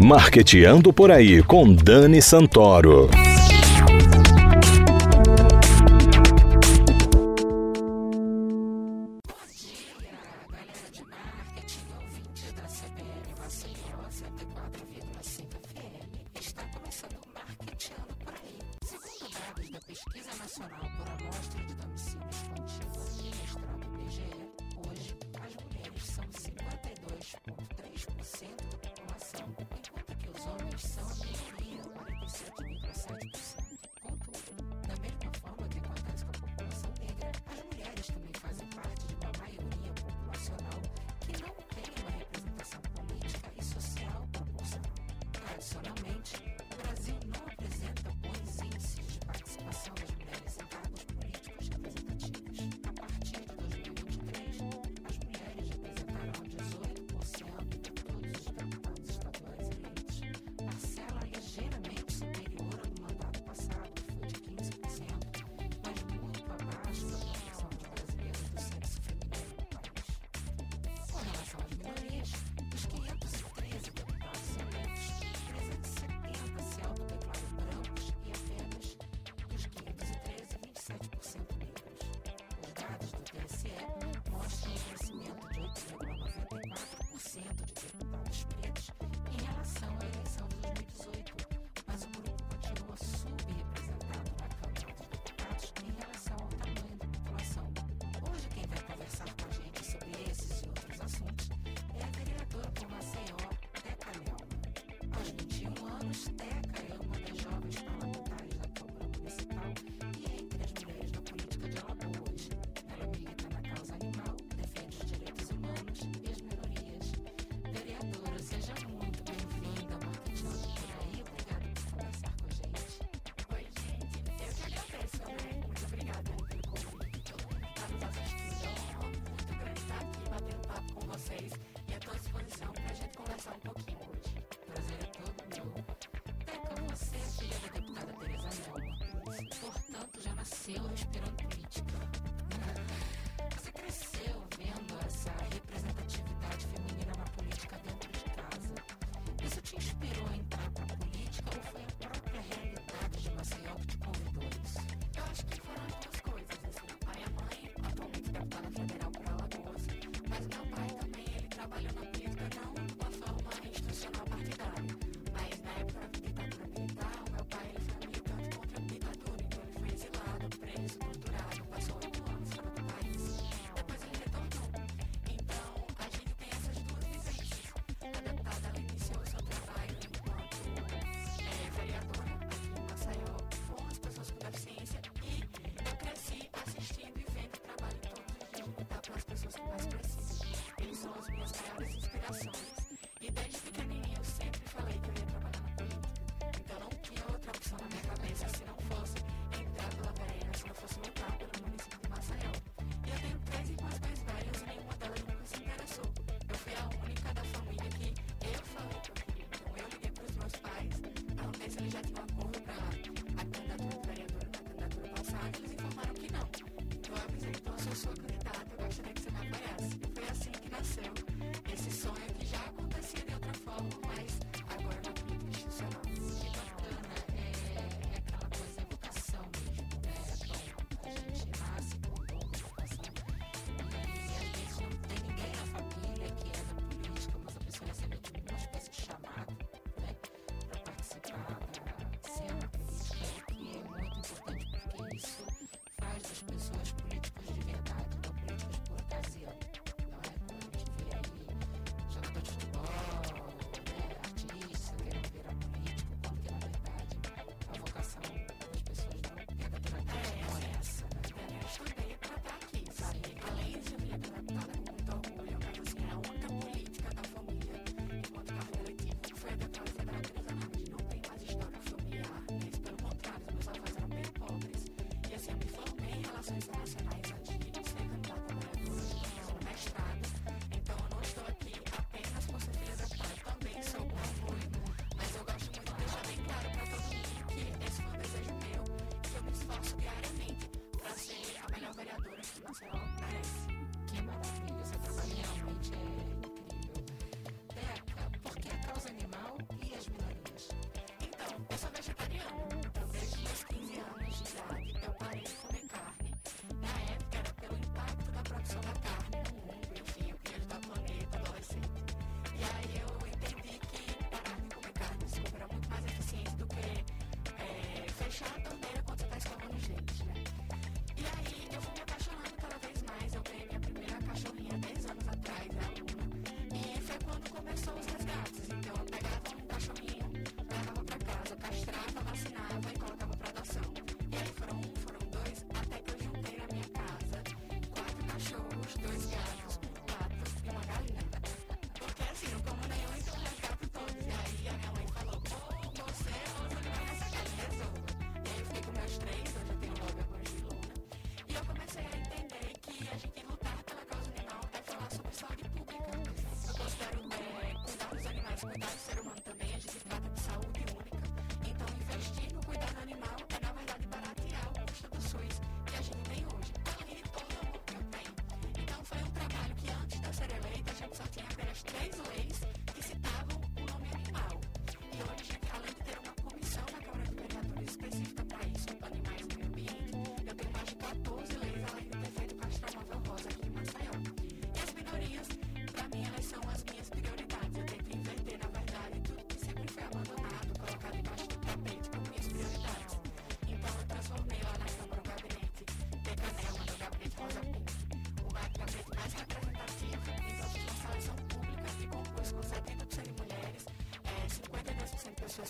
Marqueteando por aí com Dani Santoro.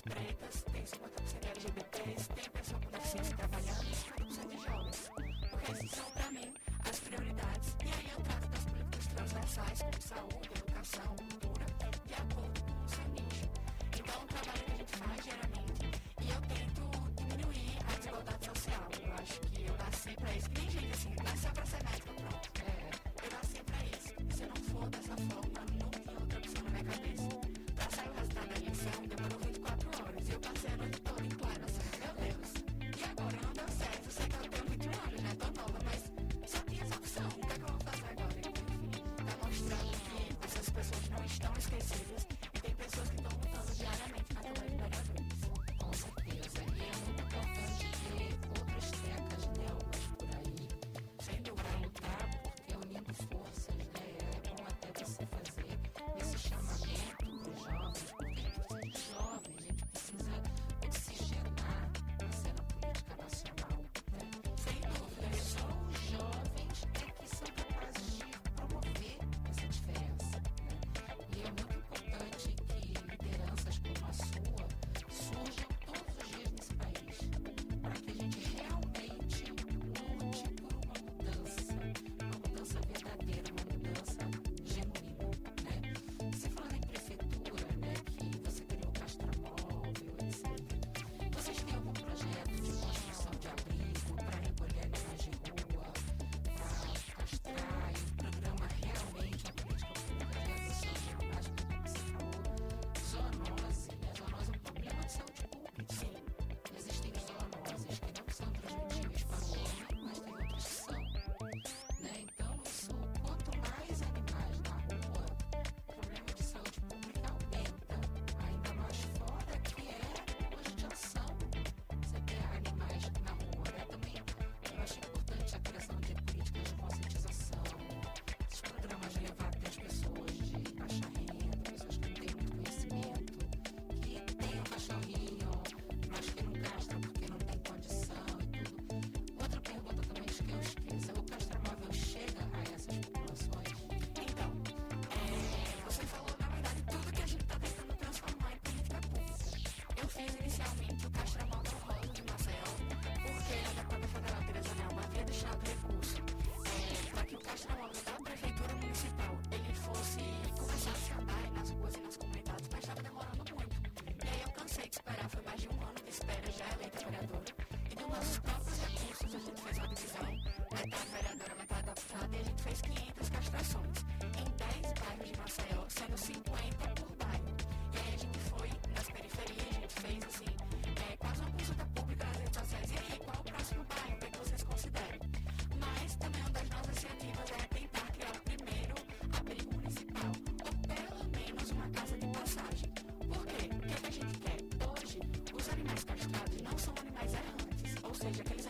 Pretas, tem 50% de LGBTs, tem Check it out.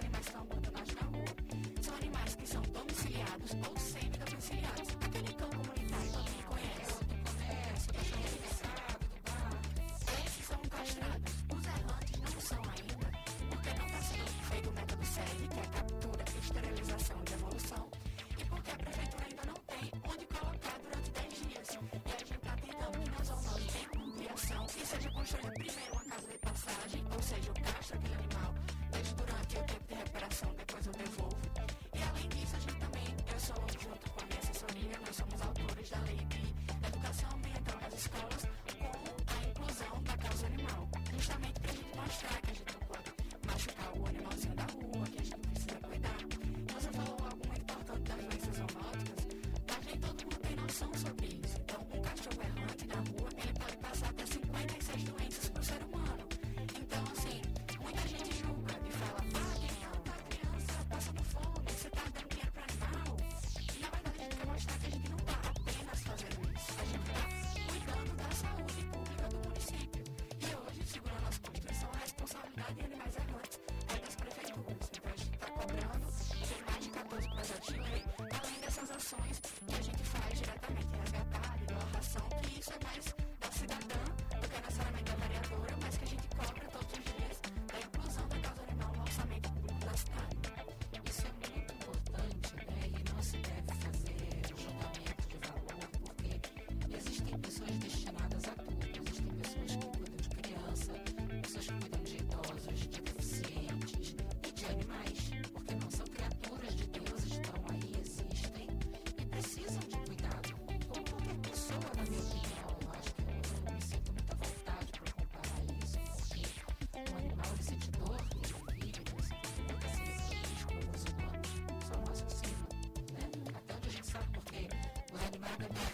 Thank you.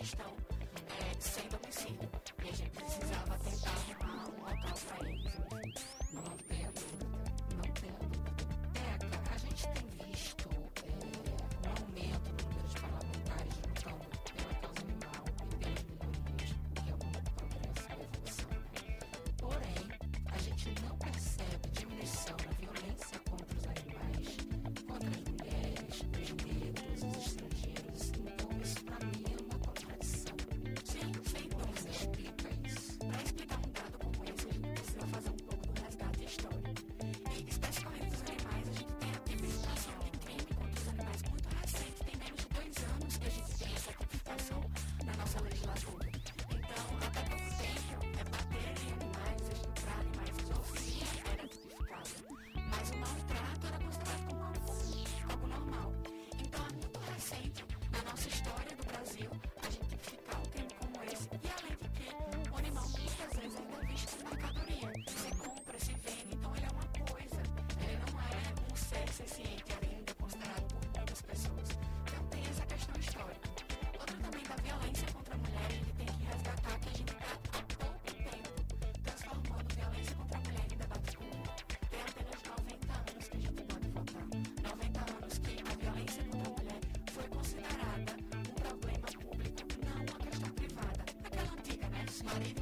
Stop. É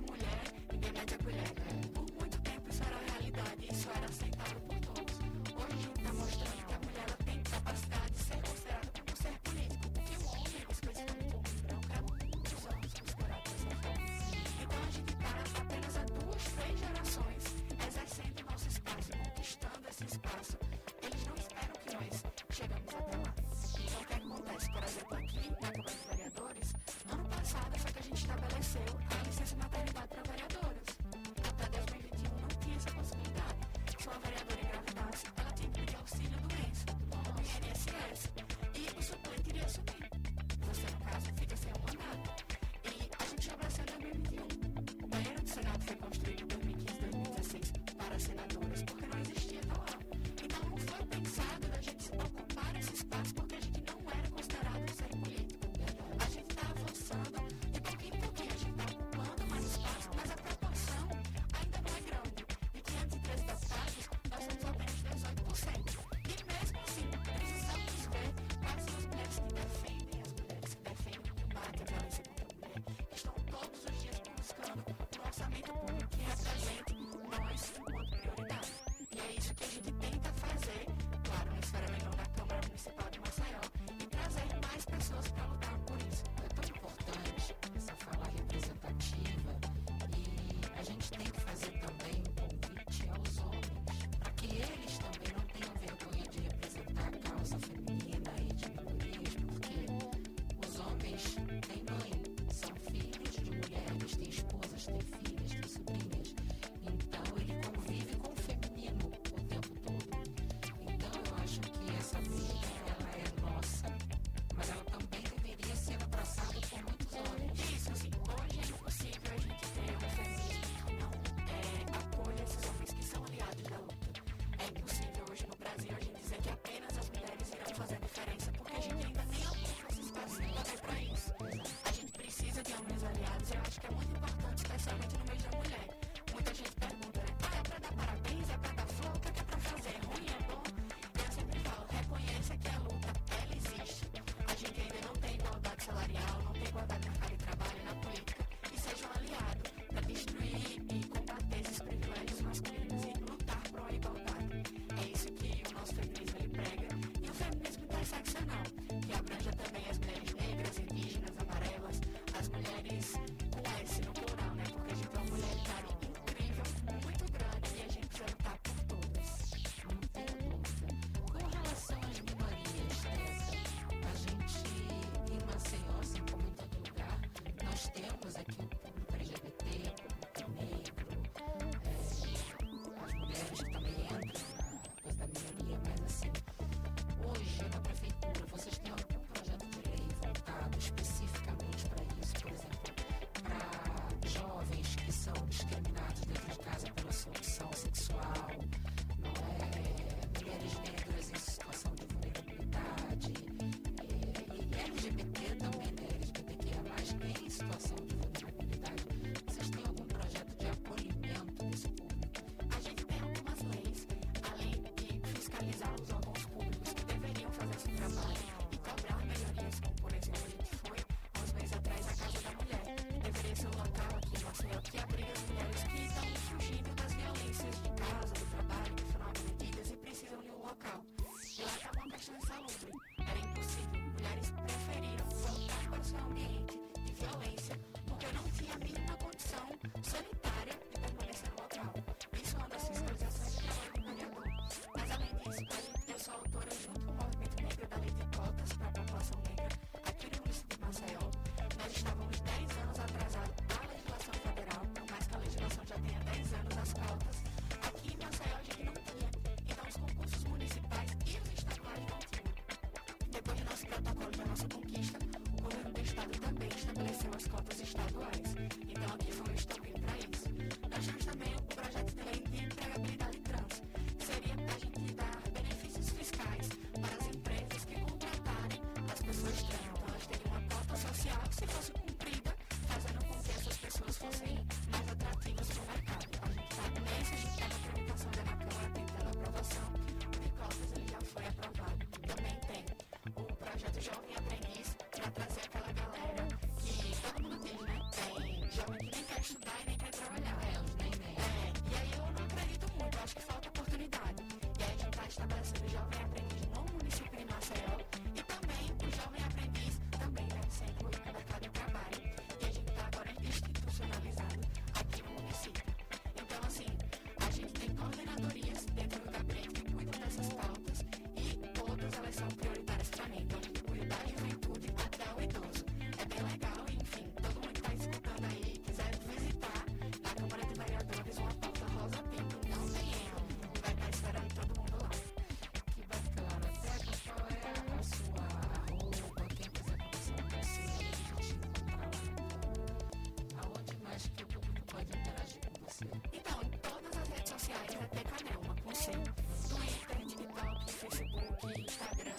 Instagram,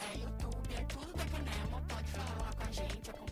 é YouTube, é tudo da Panema. Pode falar com a gente.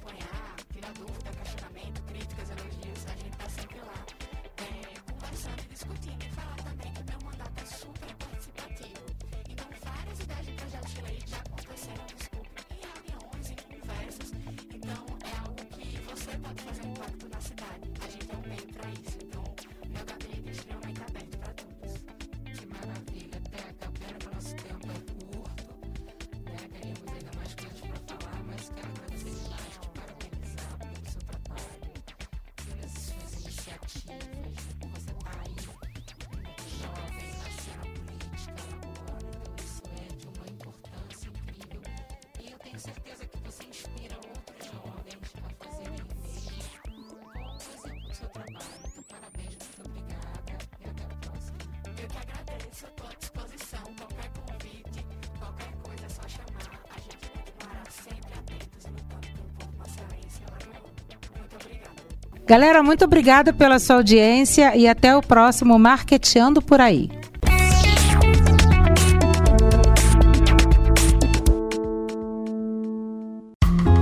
Galera, muito obrigada pela sua audiência e até o próximo Marqueteando por aí.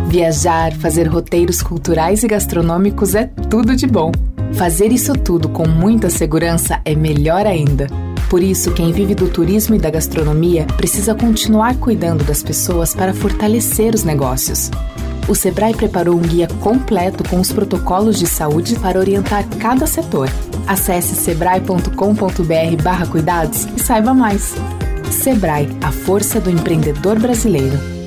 Viajar, fazer roteiros culturais e gastronômicos é tudo de bom. Fazer isso tudo com muita segurança é melhor ainda. Por isso, quem vive do turismo e da gastronomia precisa continuar cuidando das pessoas para fortalecer os negócios. O Sebrae preparou um guia completo com os protocolos de saúde para orientar cada setor. Acesse sebrae.com.br/cuidados e saiba mais. Sebrae, a força do empreendedor brasileiro.